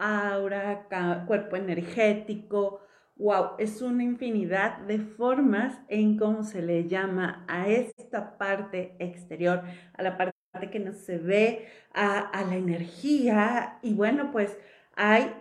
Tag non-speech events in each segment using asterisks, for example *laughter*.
aura, cuerpo energético. Wow, es una infinidad de formas en cómo se le llama a esta parte exterior, a la parte que no se ve, a, a la energía. Y bueno, pues hay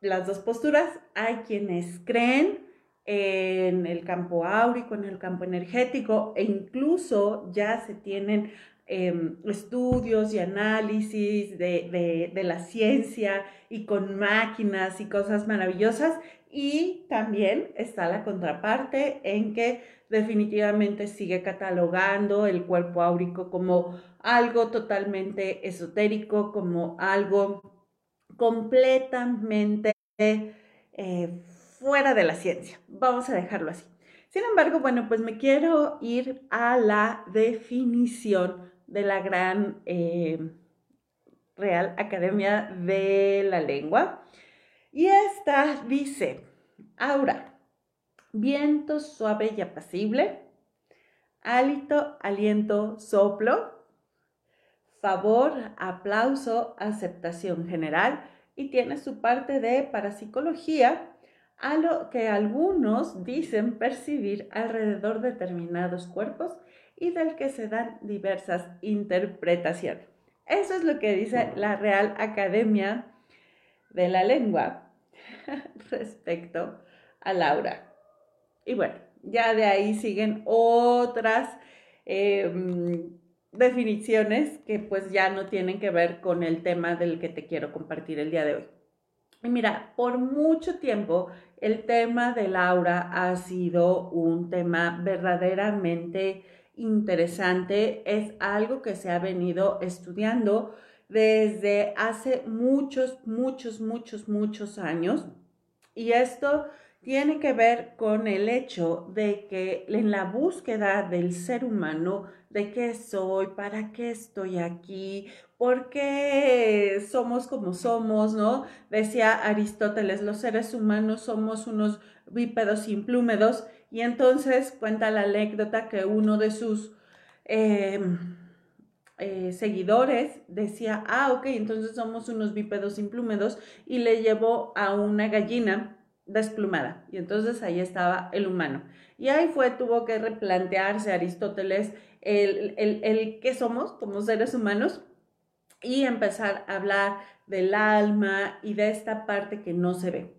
las dos posturas. Hay quienes creen en el campo áurico, en el campo energético, e incluso ya se tienen em, estudios y análisis de, de, la ciencia y con máquinas y cosas maravillosas. Y también está la contraparte en que definitivamente sigue catalogando el cuerpo áurico como algo totalmente esotérico, como algo completamente eh, fuera de la ciencia. Vamos a dejarlo así. Sin embargo, bueno, pues me quiero ir a la definición de la gran eh, Real Academia de la Lengua. Y esta dice, aura, viento suave y apacible, hálito, aliento, soplo, favor, aplauso, aceptación general y tiene su parte de parapsicología a lo que algunos dicen percibir alrededor de determinados cuerpos y del que se dan diversas interpretaciones. Eso es lo que dice la Real Academia de la Lengua *laughs* respecto a Laura. Y bueno, ya de ahí siguen otras em, definiciones que pues ya no tienen que ver con el tema del que te quiero compartir el día de hoy. Y mira, por mucho tiempo el tema del aura ha sido un tema verdaderamente interesante. Es algo que se ha venido estudiando desde hace muchos, muchos, muchos, muchos años. Y esto tiene que ver con el hecho de que en la búsqueda del ser humano, de qué soy, para qué estoy aquí, por qué somos como somos, ¿no? Decía Aristóteles, los seres humanos somos unos bípedos implúmedos y entonces cuenta la anécdota que uno de sus em, eh, seguidores decía, ah, ok, entonces somos unos bípedos implúmedos y le llevó a una gallina desplumada. Y entonces ahí estaba el humano. Y ahí fue, tuvo que replantearse Aristóteles el, el, el qué somos como seres humanos y empezar a hablar del alma y de esta parte que no se ve.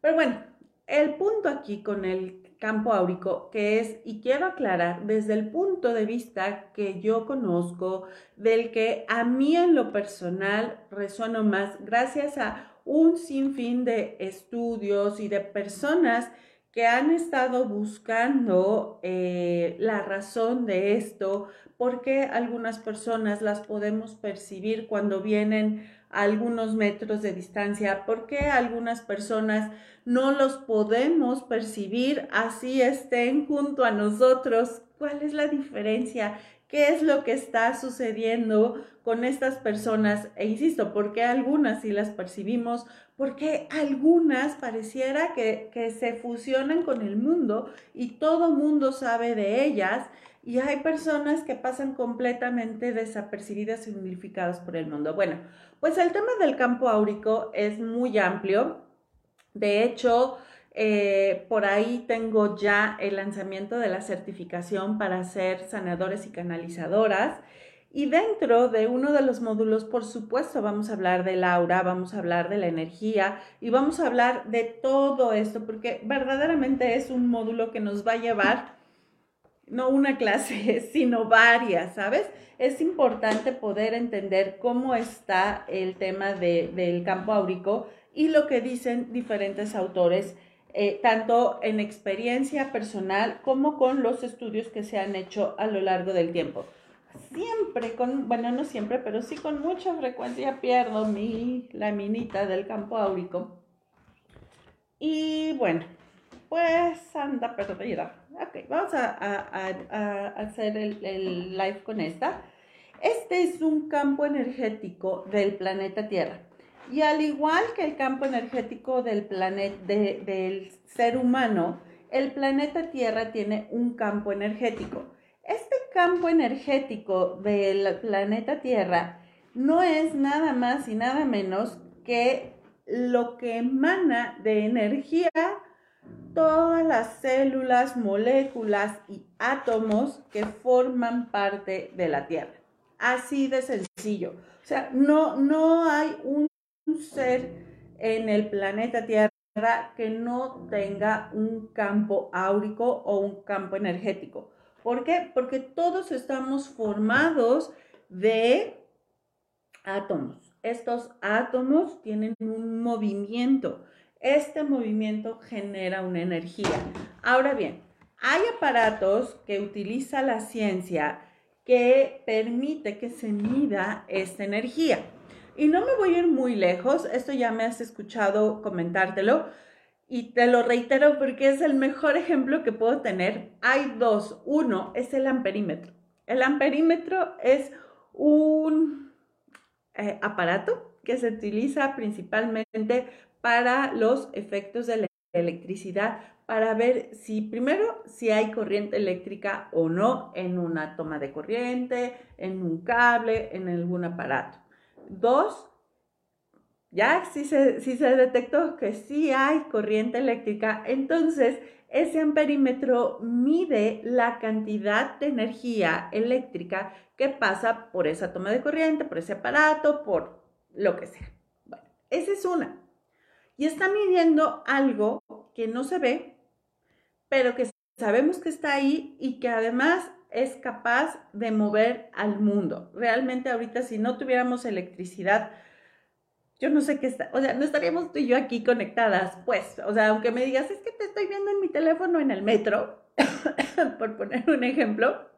Pero bueno, el punto aquí con el campo áurico, que es, y quiero aclarar, desde el punto de vista que yo conozco, del que a mí en lo personal resueno más, gracias a un sinfín de estudios y de personas que han estado buscando eh, la razón de esto, porque algunas personas las podemos percibir cuando vienen algunos metros de distancia, porque algunas personas no los podemos percibir así estén junto a nosotros. ¿Cuál es la diferencia? qué es lo que está sucediendo con estas personas. E insisto, ¿por qué algunas sí las percibimos? Porque algunas pareciera que, que se fusionan con el mundo y todo mundo sabe de ellas. Y hay personas que pasan completamente desapercibidas y unificadas por el mundo. Bueno, pues el tema del campo áurico es muy amplio. De hecho, eh, por ahí tengo ya el lanzamiento de la certificación para ser sanadores y canalizadoras. Y dentro de uno de los módulos, por supuesto, vamos a hablar del aura, vamos a hablar de la energía y vamos a hablar de todo esto, porque verdaderamente es un módulo que nos va a llevar, no una clase, *laughs* sino varias, ¿sabes? Es importante poder entender cómo está el tema del campo áurico y lo que dicen diferentes autores eh, tanto en experiencia personal como con los estudios que se han hecho a lo largo del tiempo. Siempre, con, bueno, no siempre, pero sí con mucha frecuencia pierdo mi laminita del campo áurico. Y bueno, pues anda perdida. Ok, vamos a, hacer el, el live con esta. Este es un campo energético del planeta Tierra. Y al igual que el campo energético del planeta, del ser humano, el planeta Tierra tiene un campo energético. Este campo energético del planeta Tierra no es nada más y nada menos que lo que emana de energía todas las células, moléculas y átomos que forman parte de la Tierra. Así de sencillo. O sea, no, no hay un ser en el planeta Tierra que no tenga un campo áurico o un campo energético. ¿Por qué? Porque todos estamos formados de átomos. Estos átomos tienen un movimiento. Este movimiento genera una energía. Ahora bien, hay aparatos que utiliza la ciencia que permite que se mida esta energía. Y no me voy a ir muy lejos, esto ya me has escuchado comentártelo y te lo reitero porque es el mejor ejemplo que puedo tener. Hay dos. Uno es el amperímetro. El amperímetro es un eh, aparato que se utiliza principalmente para los efectos de la electricidad, para ver si primero si hay corriente eléctrica o no en una toma de corriente, en un cable, en algún aparato. Dos, ya si se, si se detectó que sí hay corriente eléctrica, entonces ese amperímetro mide la cantidad de energía eléctrica que pasa por esa toma de corriente, por ese aparato, por lo que sea. Bueno, esa es una. Y está midiendo algo que no se ve, pero que sabemos que está ahí y que además es capaz de mover al mundo. Realmente ahorita si no tuviéramos electricidad, yo no sé qué está, o sea, no estaríamos tú y yo aquí conectadas, pues, o sea, aunque me digas, es que te estoy viendo en mi teléfono en el metro, *laughs* por poner un ejemplo,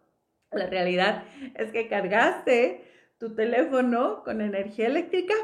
la realidad es que cargaste tu teléfono con energía eléctrica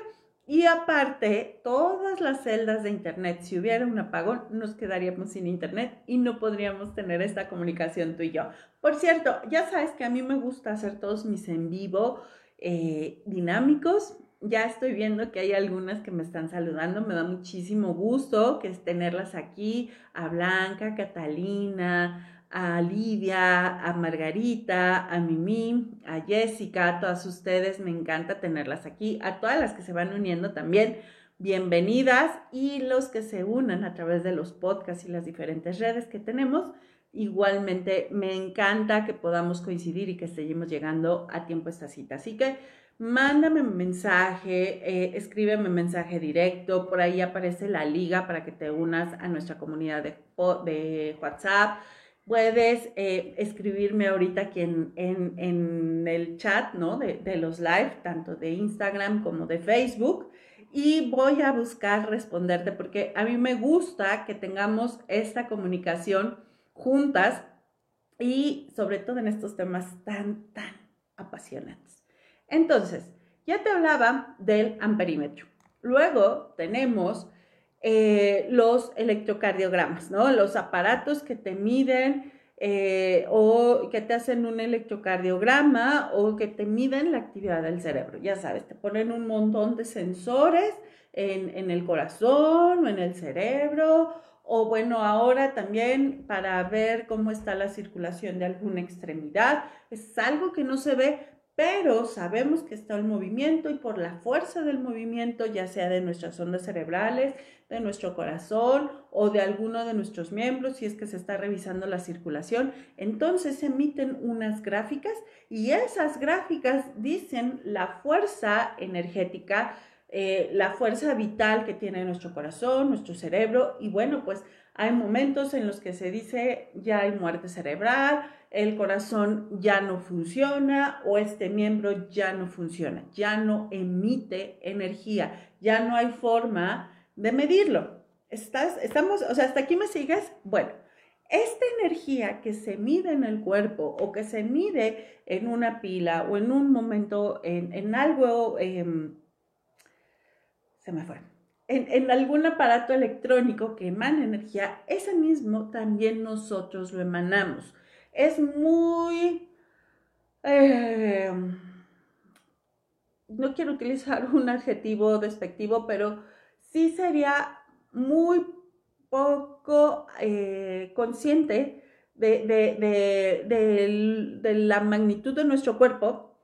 y aparte, todas las celdas de Internet, si hubiera un apagón, nos quedaríamos sin Internet y no podríamos tener esta comunicación tú y yo. Por cierto, ya sabes que a mí me gusta hacer todos mis en vivo eh, dinámicos. Ya estoy viendo que hay algunas que me están saludando. Me da muchísimo gusto que es tenerlas aquí. A Blanca, Catalina, a Lidia, a Margarita, a Mimi, a Jessica, a todas ustedes, me encanta tenerlas aquí, a todas las que se van uniendo también, bienvenidas y los que se unan a través de los podcasts y las diferentes redes que tenemos. Igualmente me encanta que podamos coincidir y que seguimos llegando a tiempo a esta cita. Así que mándame un mensaje, eh, escríbeme mensaje directo, por ahí aparece la liga para que te unas a nuestra comunidad de, WhatsApp puedes eh, escribirme ahorita aquí en, el chat, ¿no? De, de, los live, tanto de Instagram como de Facebook. Y voy a buscar responderte porque a mí me gusta que tengamos esta comunicación juntas y sobre todo en estos temas tan, tan apasionantes. Entonces, ya te hablaba del amperímetro. Luego tenemos eh, los electrocardiogramas, ¿no? Los aparatos que te miden eh, o que te hacen un electrocardiograma o que te miden la actividad del cerebro. Ya sabes, te ponen un montón de sensores en, en el corazón o en el cerebro o bueno, ahora también para ver cómo está la circulación de alguna extremidad. Es algo que no se ve, pero sabemos que está el movimiento y por la fuerza del movimiento, ya sea de nuestras ondas cerebrales, de nuestro corazón o de alguno de nuestros miembros, si es que se está revisando la circulación, entonces se emiten unas gráficas y esas gráficas dicen la fuerza energética, eh, la fuerza vital que tiene nuestro corazón, nuestro cerebro y bueno, pues hay momentos en los que se dice ya hay muerte cerebral, el corazón ya no funciona o este miembro ya no funciona, ya no emite energía, ya no hay forma de medirlo. ¿Estás, estamos, o sea, hasta aquí me sigues? Bueno, esta energía que se mide en el cuerpo o que se mide en una pila o en un momento, en, algo, em, se me fue, en, en, algún aparato electrónico que emana energía, ese mismo también nosotros lo emanamos es muy... Eh, no quiero utilizar *laughs* un adjetivo despectivo, pero sí sería muy poco eh, consciente de, de, la magnitud de nuestro cuerpo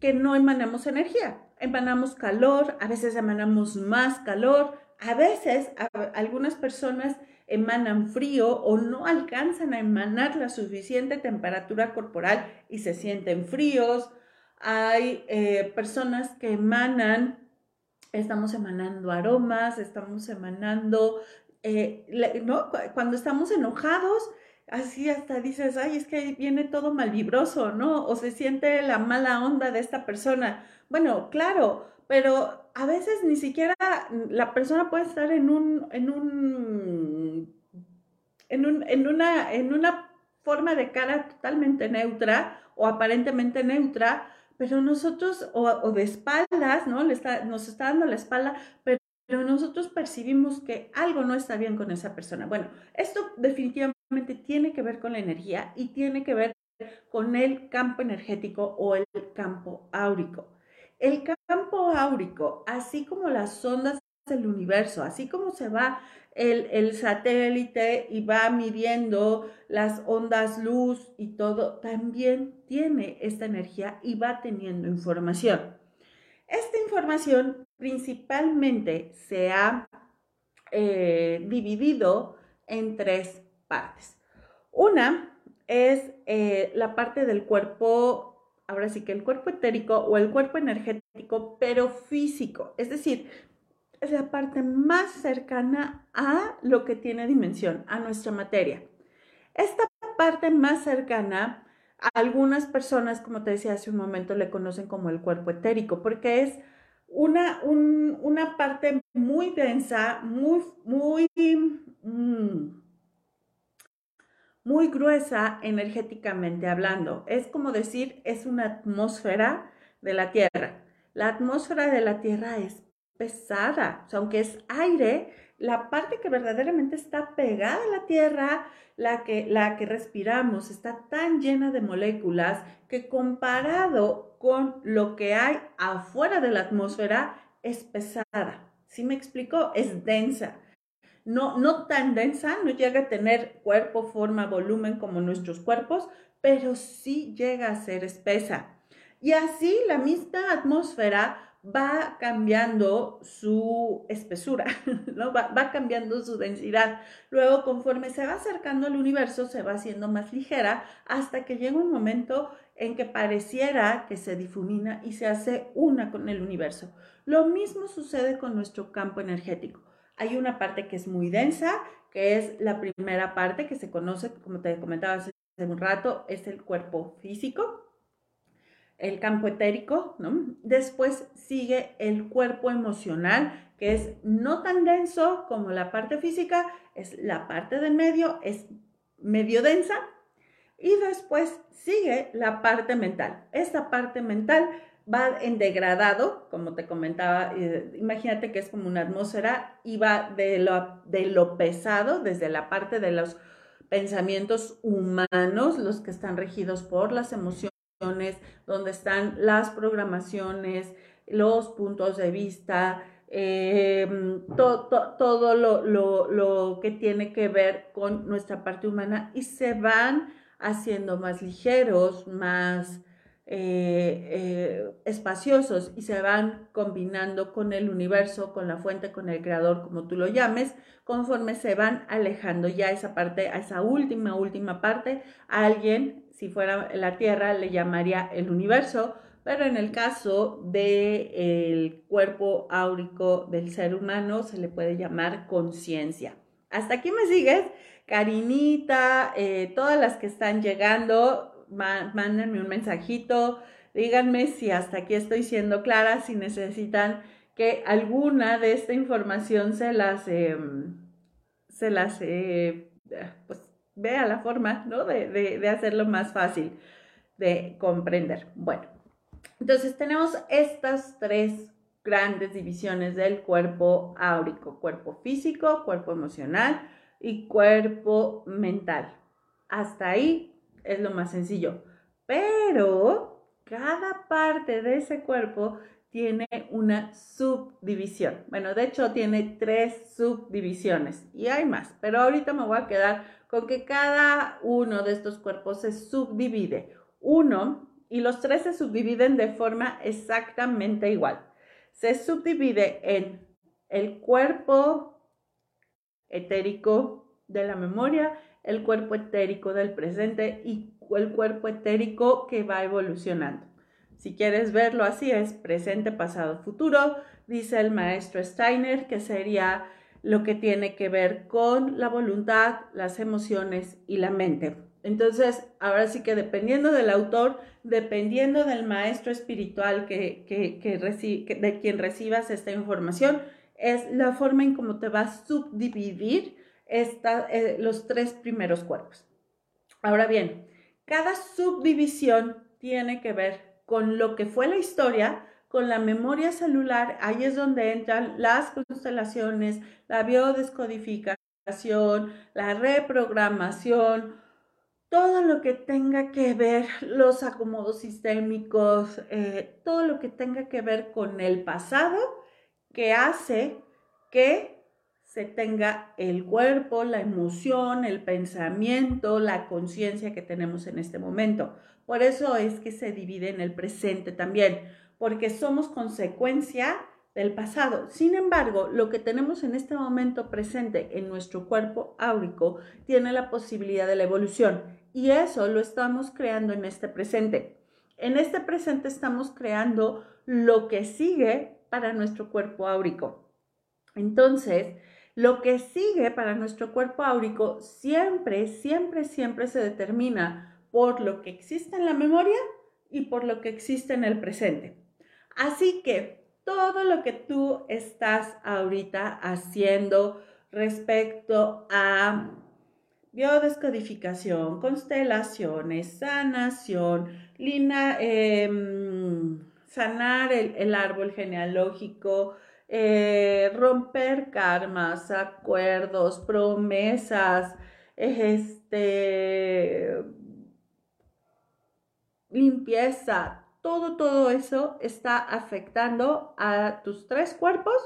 que no emanamos energía. Emanamos calor, a veces emanamos más calor, A veces algunas personas emanan frío o no alcanzan a emanar la suficiente temperatura corporal y se sienten fríos. Hay eh, personas que emanan, estamos emanando aromas, estamos emanando, eh, ¿no? Cuando estamos enojados, así hasta dices, ay, es que viene todo malvibroso, ¿no? O se siente la mala onda de esta persona. Bueno, claro, pero a veces ni siquiera la persona puede estar en un, en un, en, un, en, una, en una forma de cara totalmente neutra o aparentemente neutra, pero nosotros, o, de espaldas, ¿no? Le está, nos está dando la espalda, pero, pero nosotros percibimos que algo no está bien con esa persona. Bueno, esto definitivamente tiene que ver con la energía y tiene que ver con el campo energético o el campo áurico. El campo áurico, así como las ondas del universo, así como se va el, satélite y va midiendo las ondas luz y todo, también tiene esta energía y va teniendo información. Esta información principalmente se ha eh, dividido en tres Una es eh, la parte del cuerpo ahora sí que el cuerpo etérico o el cuerpo energético, pero físico. Es decir, es la parte más cercana a lo que tiene dimensión, a nuestra materia. Esta parte más cercana, a algunas personas, como te decía hace un momento, le conocen como el cuerpo etérico, porque es una, una parte muy densa, muy, muy, mm, muy gruesa energéticamente hablando. Es como decir, es una atmósfera de la Tierra. La atmósfera de la Tierra es pesada, aunque es aire, la parte que verdaderamente está pegada a la Tierra, la que, la que respiramos, está tan llena de moléculas que comparado con lo que hay afuera de la atmósfera, es pesada. ¿Sí me explico? Es densa no, no tan densa, no llega a tener cuerpo, forma, volumen como nuestros cuerpos, pero sí llega a ser espesa. Y así la misma atmósfera va cambiando su espesura, *laughs* ¿no? va, va, cambiando su densidad. Luego, conforme se va acercando al universo, se va haciendo más ligera hasta que llega un momento en que pareciera que se difumina y se hace una con el universo. Lo mismo sucede con nuestro campo energético. Hay una parte que es muy densa, que es la primera parte que se conoce, como te comentaba hace un rato, es el cuerpo físico, el campo etérico. Después sigue el cuerpo emocional, que es no tan denso como la parte física, es la parte del medio, es medio densa. Y después sigue la parte mental. Esta parte mental va en degradado, como te comentaba, imagínate que es como una atmósfera y va de lo, de lo pesado, desde la parte de los pensamientos humanos, los que están regidos por las emociones, donde están las programaciones, los puntos de vista, em, todo lo, lo que tiene que ver con nuestra parte humana y se van haciendo más ligeros, más eh, eh, espaciosos y se van combinando con el universo, con la fuente, con el creador, como tú lo llames, conforme se van alejando ya esa parte, a esa última, última parte, a alguien, si fuera la Tierra, le llamaría el universo, pero en el caso del cuerpo áurico del ser humano se le puede llamar conciencia. ¿Hasta aquí me sigues? Karinita, eh, todas las que están llegando, mándenme un mensajito, díganme si hasta aquí estoy siendo clara, si necesitan que alguna de esta información se las, em, se las, eh, pues vea la forma, ¿no? De, de hacerlo más fácil de comprender. Bueno, entonces tenemos estas tres grandes divisiones del cuerpo áurico, cuerpo físico, cuerpo emocional y cuerpo mental. Hasta ahí es lo más sencillo. Pero cada parte de ese cuerpo tiene una subdivisión. Bueno, de hecho tiene tres subdivisiones y hay más, pero ahorita me voy a quedar con que cada uno de estos cuerpos se subdivide. Uno y los tres se subdividen de forma exactamente igual. Se subdivide en el cuerpo etérico de la memoria, el cuerpo etérico del presente y el cuerpo etérico que va evolucionando. Si quieres verlo así, es presente, pasado, futuro, dice el maestro Steiner, que sería lo que tiene que ver con la voluntad, las emociones y la mente. Entonces, ahora sí que dependiendo del autor, dependiendo del maestro espiritual que, que, de quien recibas esta información, es la forma en cómo te va a subdividir eh, los tres primeros cuerpos. Ahora bien, cada subdivisión tiene que ver con lo que fue la historia, con la memoria celular, ahí es donde entran las constelaciones, la biodescodificación, la reprogramación, todo lo que tenga que ver, los acomodos sistémicos, eh, todo lo que tenga que ver con el pasado que hace que se tenga el cuerpo, la emoción, el pensamiento, la conciencia que tenemos en este momento. Por eso es que se divide en el presente también, porque somos consecuencia del pasado. Sin embargo, lo que tenemos en este momento presente en nuestro cuerpo áurico tiene la posibilidad de la evolución y eso lo estamos creando en este presente. En este presente estamos creando lo que sigue para nuestro cuerpo áurico. Entonces, lo que sigue para nuestro cuerpo áurico siempre, siempre, siempre se determina por lo que existe en la memoria y por lo que existe en el presente. Así que todo lo que tú estás ahorita haciendo respecto a biodescodificación, constelaciones, sanación, em, sanar el, árbol genealógico, eh, romper karmas, acuerdos, promesas, este, limpieza, todo, todo eso está afectando a tus tres cuerpos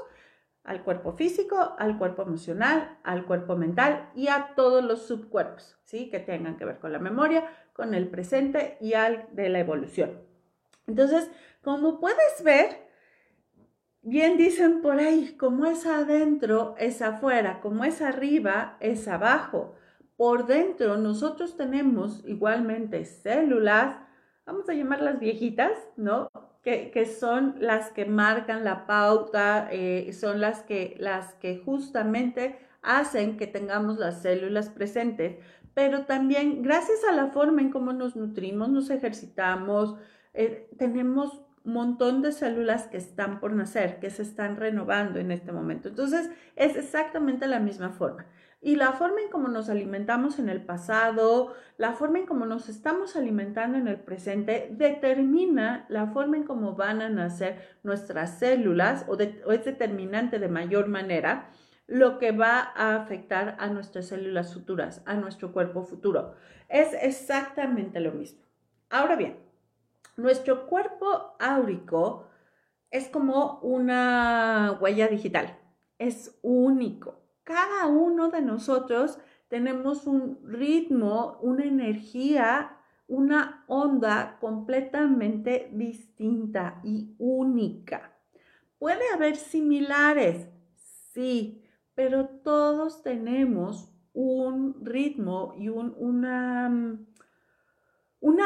al cuerpo físico, al cuerpo emocional, al cuerpo mental y a todos los subcuerpos, ¿sí? Que tengan que ver con la memoria, con el presente y al de la evolución. Entonces, como puedes ver, bien dicen por ahí, como es adentro, es afuera, como es arriba, es abajo. Por dentro nosotros tenemos igualmente células, vamos a llamarlas viejitas, ¿no? que, son las que marcan la pauta, eh, son las que, las que justamente hacen que tengamos las células presentes, pero también gracias a la forma en cómo nos nutrimos, nos ejercitamos, eh, tenemos montón de células que están por nacer, que se están renovando en este momento. Entonces, es exactamente la misma forma. Y la forma en cómo nos alimentamos en el pasado, la forma en cómo nos estamos alimentando en el presente, determina la forma en cómo van a nacer nuestras células o, es determinante de mayor manera lo que va a afectar a nuestras células futuras, a nuestro cuerpo futuro. Es exactamente lo mismo. Ahora bien, nuestro cuerpo áurico es como una huella digital, es único cada uno de nosotros tenemos un ritmo, una energía, una onda completamente distinta y única. Puede haber similares, sí, pero todos tenemos un ritmo y una,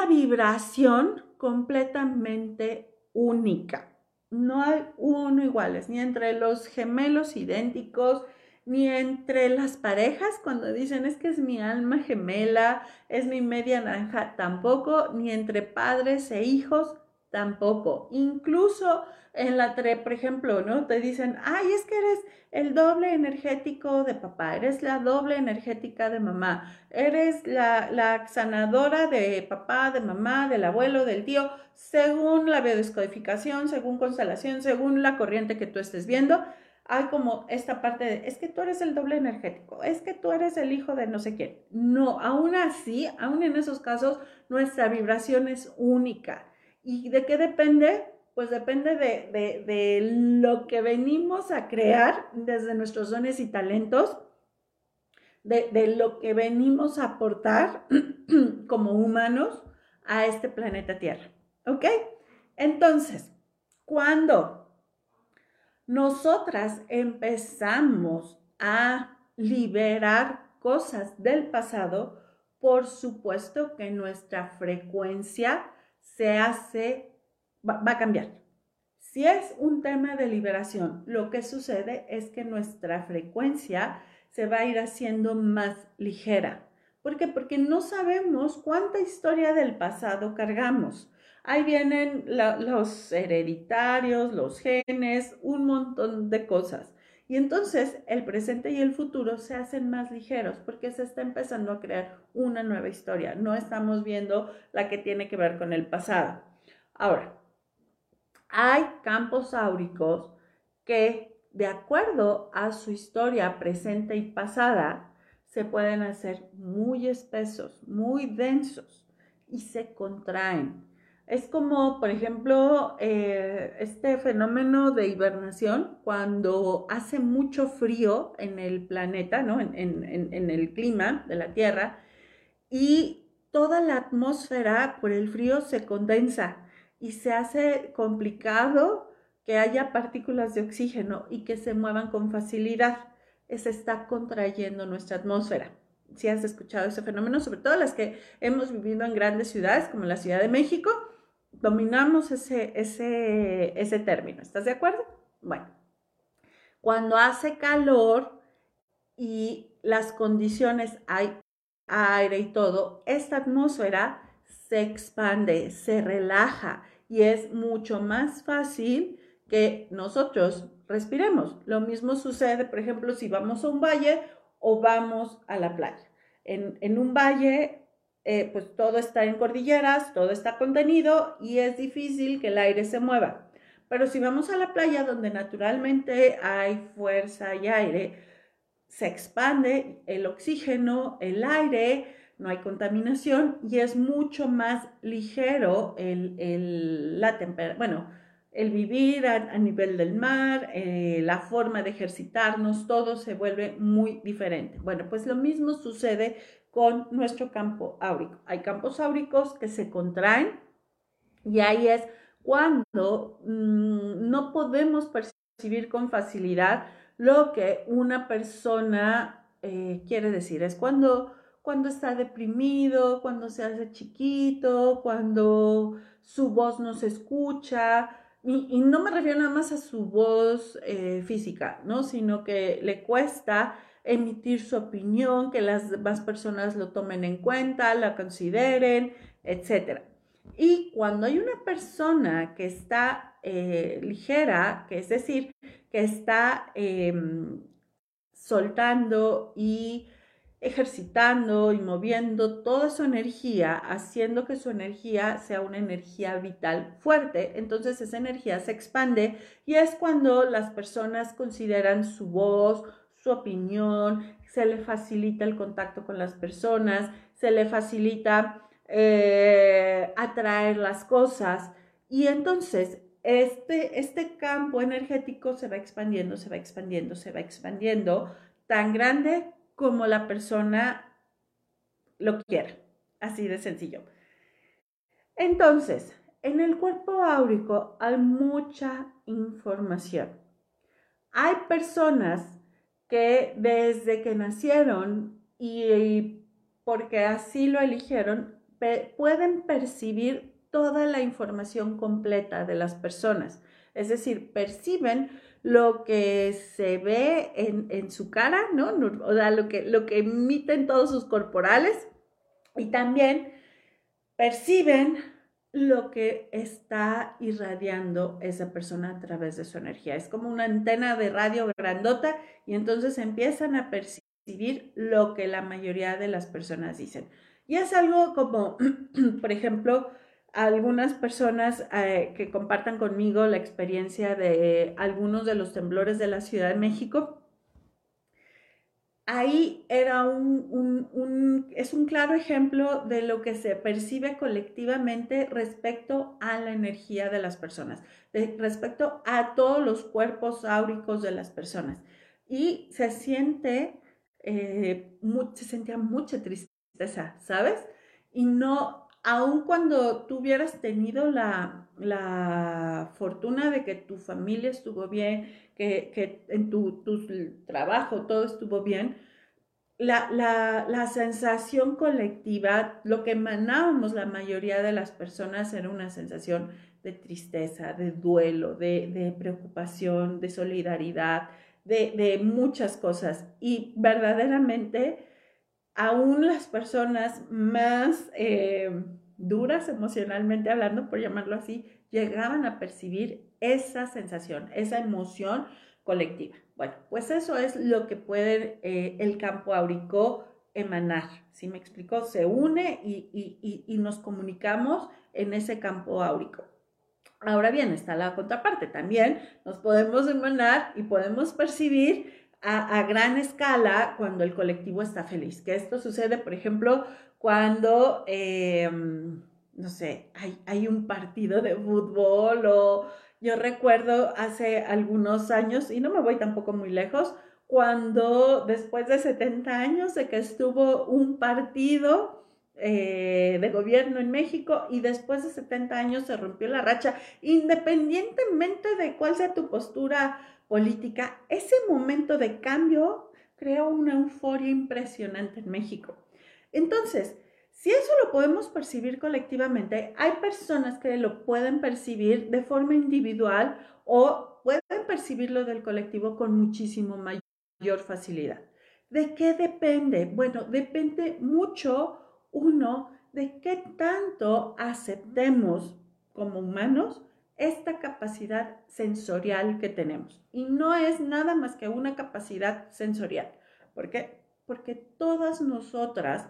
vibración completamente única. No hay uno iguales, ni entre los gemelos idénticos, ni entre las parejas cuando dicen es que es mi alma gemela, es mi media naranja, tampoco, ni entre padres e hijos, tampoco. Incluso en la tre, por ejemplo, ¿no? Te dicen, ay, es que eres el doble energético de papá, eres la doble energética de mamá, eres la, la sanadora de papá, de mamá, del abuelo, del tío, según la biodescodificación, según constelación, según la corriente que tú estés viendo hay como esta parte de, es que tú eres el doble energético, es que tú eres el hijo de no sé quién. No, aún así, aún en esos casos, nuestra vibración es única. ¿Y de qué depende? Pues depende de, de lo que venimos a crear desde nuestros dones y talentos, de, lo que venimos a aportar *clears throat* como humanos a este planeta Tierra. ¿Ok? Entonces, cuando nosotras empezamos a liberar cosas del pasado, por supuesto que nuestra frecuencia se hace, va, a cambiar. Si es un tema de liberación, lo que sucede es que nuestra frecuencia se va a ir haciendo más ligera. ¿Por qué? Porque no sabemos cuánta historia del pasado cargamos. Ahí vienen los hereditarios, los genes, un montón de cosas. Y entonces el presente y el futuro se hacen más ligeros porque se está empezando a crear una nueva historia. No estamos viendo la que tiene que ver con el pasado. Ahora, hay campos áuricos que, de acuerdo a su historia presente y pasada, se pueden hacer muy espesos, muy densos y se contraen. Es como, por ejemplo, eh, este fenómeno de hibernación cuando hace mucho frío en el planeta, ¿no? En, en, el clima de la Tierra, y toda la atmósfera por el frío se condensa y se hace complicado que haya partículas de oxígeno y que se muevan con facilidad. Se está contrayendo nuestra atmósfera. Si has escuchado ese fenómeno, sobre todo las que hemos vivido en grandes ciudades como la Ciudad de México, dominamos ese, ese, ese término. ¿Estás de acuerdo? Bueno, cuando hace calor y las condiciones hay aire y todo, esta atmósfera se expande, se relaja y es mucho más fácil que nosotros respiremos. Lo mismo sucede, por ejemplo, si vamos a un valle o vamos a la playa. En, en un valle eh, pues todo está en cordilleras, todo está contenido y es difícil que el aire se mueva. Pero si vamos a la playa donde naturalmente hay fuerza y aire, se expande el oxígeno, el aire, no hay contaminación y es mucho más ligero el, la bueno, el vivir a, nivel del mar, eh, la forma de ejercitarnos, todo se vuelve muy diferente. Bueno, pues lo mismo sucede con nuestro campo áurico. Hay campos áuricos que se contraen y ahí es cuando mm, no podemos percibir con facilidad lo que una persona eh, quiere decir. Es cuando, cuando está deprimido, cuando se hace chiquito, cuando su voz no se escucha. Y, no me refiero nada más a su voz eh, física, ¿no? Sino que le cuesta emitir su opinión, que las demás personas lo tomen en cuenta, la consideren, etc. Y cuando hay una persona que está eh, ligera, que es decir, que está em, soltando y ejercitando y moviendo toda su energía, haciendo que su energía sea una energía vital fuerte, entonces esa energía se expande y es cuando las personas consideran su voz, su opinión, se le facilita el contacto con las personas, se le facilita eh, atraer las cosas. Y entonces este, este campo energético se va expandiendo, se va expandiendo, se va expandiendo, tan grande como la persona lo quiera. Así de sencillo. Entonces, en el cuerpo áurico hay mucha información. Hay personas que desde que nacieron y, porque así lo eligieron, pueden percibir toda la información completa de las personas. Es decir, perciben lo que se ve en, su cara, ¿no? O sea, lo que, lo que emiten todos sus corporales y también perciben lo que está irradiando esa persona a través de su energía. Es como una antena de radio grandota y entonces empiezan a percibir lo que la mayoría de las personas dicen. Y es algo como, *clears throat* por ejemplo, algunas personas eh, que compartan conmigo la experiencia de algunos de los temblores de la Ciudad de México ahí era un, es un claro ejemplo de lo que se percibe colectivamente respecto a la energía de las personas, respecto a todos los cuerpos áuricos de las personas. Y se siente, eh, se sentía mucha tristeza, ¿sabes? Y no aun cuando tú hubieras tenido la, la fortuna de que tu familia estuvo bien, que, que en tu, tu, trabajo todo estuvo bien, la, la, la, sensación colectiva, lo que emanábamos la mayoría de las personas era una sensación de tristeza, de duelo, de, de preocupación, de solidaridad, de, de muchas cosas. Y verdaderamente aún las personas más eh, duras emocionalmente hablando, por llamarlo así, llegaban a percibir esa sensación, esa emoción colectiva. Bueno, pues eso es lo que puede eh, el campo áurico emanar. ¿Sí me explico? Se une y, y nos comunicamos en ese campo áurico. Ahora bien, está la contraparte. También nos podemos emanar y podemos percibir a, gran escala cuando el colectivo está feliz. Que esto sucede, por ejemplo, cuando, em, no sé, hay, hay un partido de fútbol o yo recuerdo hace algunos años, y no me voy tampoco muy lejos, cuando después de 70 años de que estuvo un partido eh, de gobierno en México y después de 70 años se rompió la racha, independientemente de cuál sea tu postura política, ese momento de cambio creó una euforia impresionante en México. Entonces, si eso lo podemos percibir colectivamente, hay personas que lo pueden percibir de forma individual o pueden percibirlo del colectivo con muchísimo mayor facilidad. ¿De qué depende? Bueno, depende mucho, uno, de qué tanto aceptemos como humanos esta capacidad sensorial que tenemos. Y no es nada más que una capacidad sensorial. ¿Por qué? Porque todas nosotras,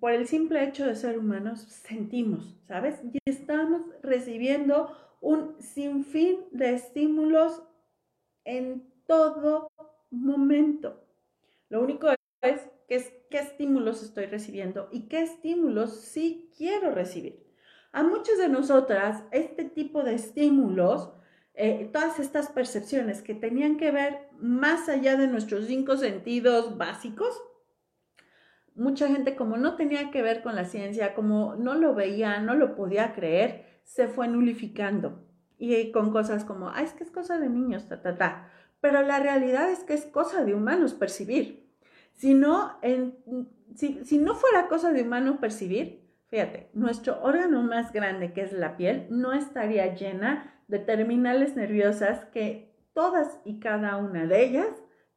por el simple hecho de ser humanos, sentimos, ¿sabes? Y estamos recibiendo un sinfín de estímulos en todo momento. Lo único es, qué estímulos estoy recibiendo y qué estímulos sí quiero recibir. A muchas de nosotras, este tipo de estímulos, eh, todas estas percepciones que tenían que ver más allá de nuestros cinco sentidos básicos, mucha gente como no tenía que ver con la ciencia, como no lo veía, no lo podía creer, se fue nulificando. Y con cosas como, ah, es que es cosa de niños, ta, ta, ta. Pero la realidad es que es cosa de humanos percibir. Si no, si, si no fuera cosa de humanos percibir, Fíjate, nuestro órgano más grande, que es la piel, no estaría llena de terminales nerviosas que todas y cada una de ellas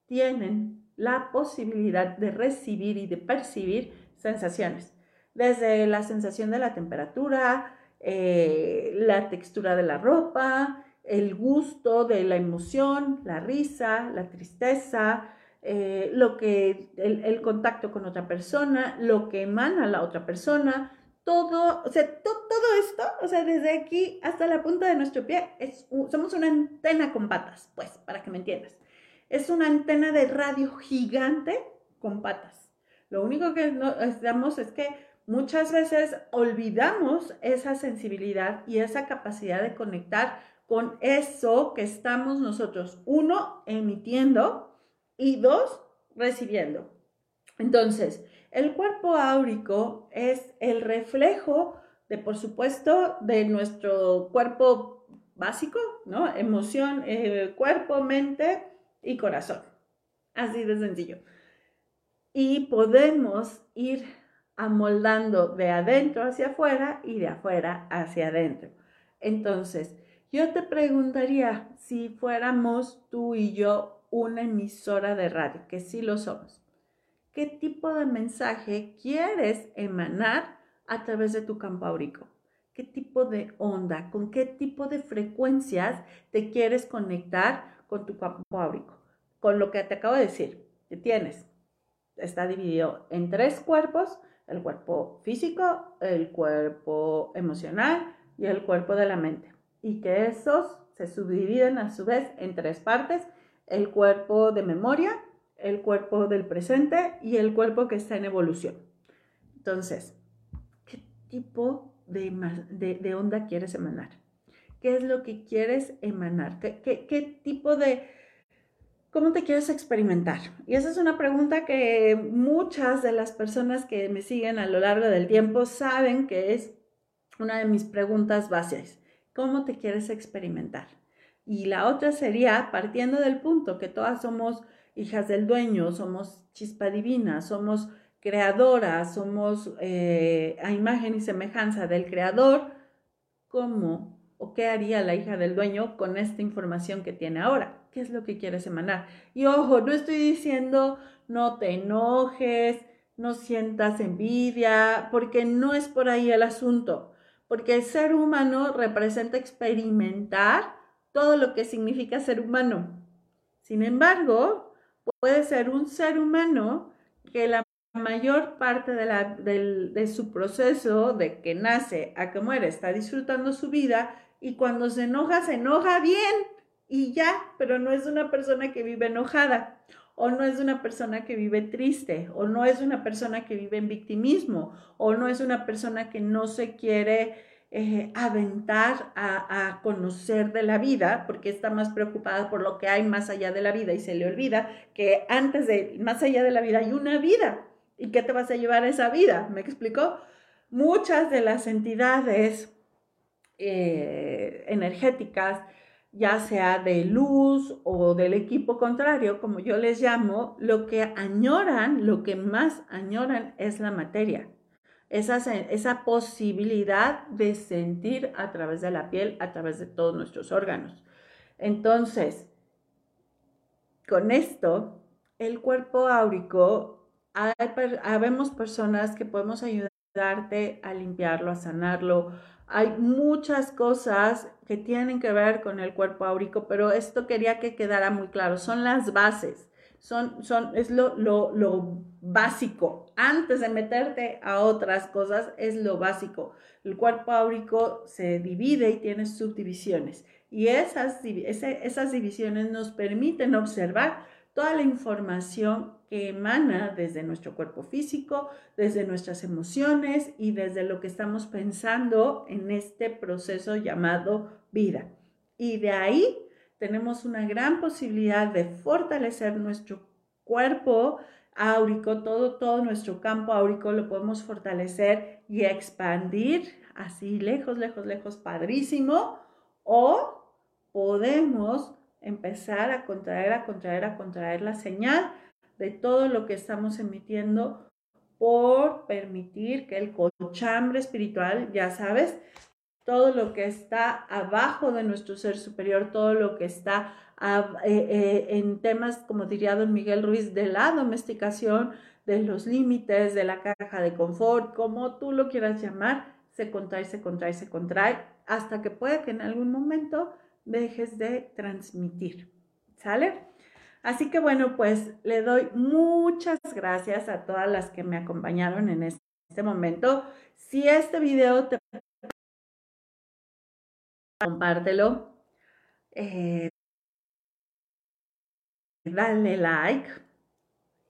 tienen la posibilidad de recibir y de percibir sensaciones, desde la sensación de la temperatura, eh, la textura de la ropa, el gusto de la emoción, la risa, la tristeza, eh, lo que el, contacto con otra persona, lo que emana la otra persona, todo, o sea, todo esto, o sea, desde aquí hasta la punta de nuestro pie, es, somos una antena con patas, pues, para que me entiendas. Es una antena de radio gigante con patas. Lo único que estamos es que muchas veces olvidamos esa sensibilidad y esa capacidad de conectar con eso que estamos nosotros, uno, emitiendo y dos, recibiendo. Entonces, el cuerpo áurico es el reflejo de, por supuesto, de nuestro cuerpo básico, ¿no? Emoción, eh, cuerpo, mente y corazón. Así de sencillo. Y podemos ir amoldando de adentro hacia afuera y de afuera hacia adentro. Entonces, yo te preguntaría si fuéramos tú y yo una emisora de radio, que sí lo somos qué tipo de mensaje quieres emanar a través de tu campo áurico. ¿Qué tipo de onda, con qué tipo de frecuencias te quieres conectar con tu campo áurico? Con lo que te acabo de decir, que tienes, está dividido en tres cuerpos, el cuerpo físico, el cuerpo emocional y el cuerpo de la mente. Y que esos se subdividen a su vez en tres partes, el cuerpo de memoria, el cuerpo del presente y el cuerpo que está en evolución. Entonces, ¿qué tipo de, onda quieres emanar? ¿Qué es lo que quieres emanar? ¿Qué, qué, tipo de, ¿Cómo te quieres experimentar? Y esa es una pregunta que muchas de las personas que me siguen a lo largo del tiempo saben que es una de mis preguntas básicas. ¿Cómo te quieres experimentar? Y la otra sería, partiendo del punto que todas somos hijas del dueño, somos chispa divina, somos creadoras, somos eh, a imagen y semejanza del creador, ¿cómo o qué haría la hija del dueño con esta información que tiene ahora? ¿Qué es lo que quieres emanar? Y ojo, no estoy diciendo no te enojes, no sientas envidia, porque no es por ahí el asunto, porque el ser humano representa experimentar todo lo que significa ser humano. Sin embargo, puede ser un ser humano que la mayor parte de, su proceso, de que nace a que muere, está disfrutando su vida y cuando se enoja, se enoja bien y ya, pero no es una persona que vive enojada o no es una persona que vive triste o no es una persona que vive en victimismo o no es una persona que no se quiere eh, aventar a, conocer de la vida, porque está más preocupada por lo que hay más allá de la vida y se le olvida que antes de, más allá de la vida hay una vida. ¿Y qué te vas a llevar a esa vida? ¿Me explicó? Muchas de las entidades eh, energéticas, ya sea de luz o del equipo contrario, como yo les llamo, lo que añoran, lo que más añoran es la materia esa, esa posibilidad de sentir a través de la piel, a través de todos nuestros órganos. Entonces, con esto, el cuerpo áurico, hay, habemos personas que podemos ayudarte a limpiarlo, a sanarlo. Hay muchas cosas que tienen que ver con el cuerpo áurico, pero esto quería que quedara muy claro. Son las bases son, son, es lo, lo, lo básico. Antes de meterte a otras cosas, es lo básico. El cuerpo áurico se divide y tiene subdivisiones. Y esas, esas divisiones nos permiten observar toda la información que emana desde nuestro cuerpo físico, desde nuestras emociones y desde lo que estamos pensando en este proceso llamado vida. Y de ahí tenemos una gran posibilidad de fortalecer nuestro cuerpo áurico, todo, todo nuestro campo áurico lo podemos fortalecer y expandir así lejos, lejos, lejos, padrísimo. O podemos empezar a contraer, a contraer, a contraer la señal de todo lo que estamos emitiendo por permitir que el cochambre espiritual, ya sabes, todo lo que está abajo de nuestro ser superior, todo lo que está eh, eh, en temas, como diría don Miguel Ruiz, de la domesticación, de los límites, de la caja de confort, como tú lo quieras llamar, se contrae, se contrae, se contrae, hasta que puede que en algún momento dejes de transmitir. ¿Sale? Así que bueno, pues le doy muchas gracias a todas las que me acompañaron en este momento. Si este video te compártelo, eh, dale like,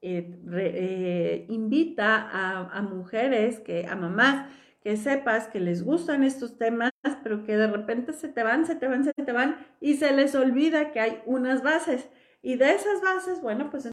eh, invita a, mujeres, que, a mamás, que sepas que les gustan estos temas, pero que de repente se te van, se te van, se te van y se les olvida que hay unas bases. Y de esas bases, bueno, pues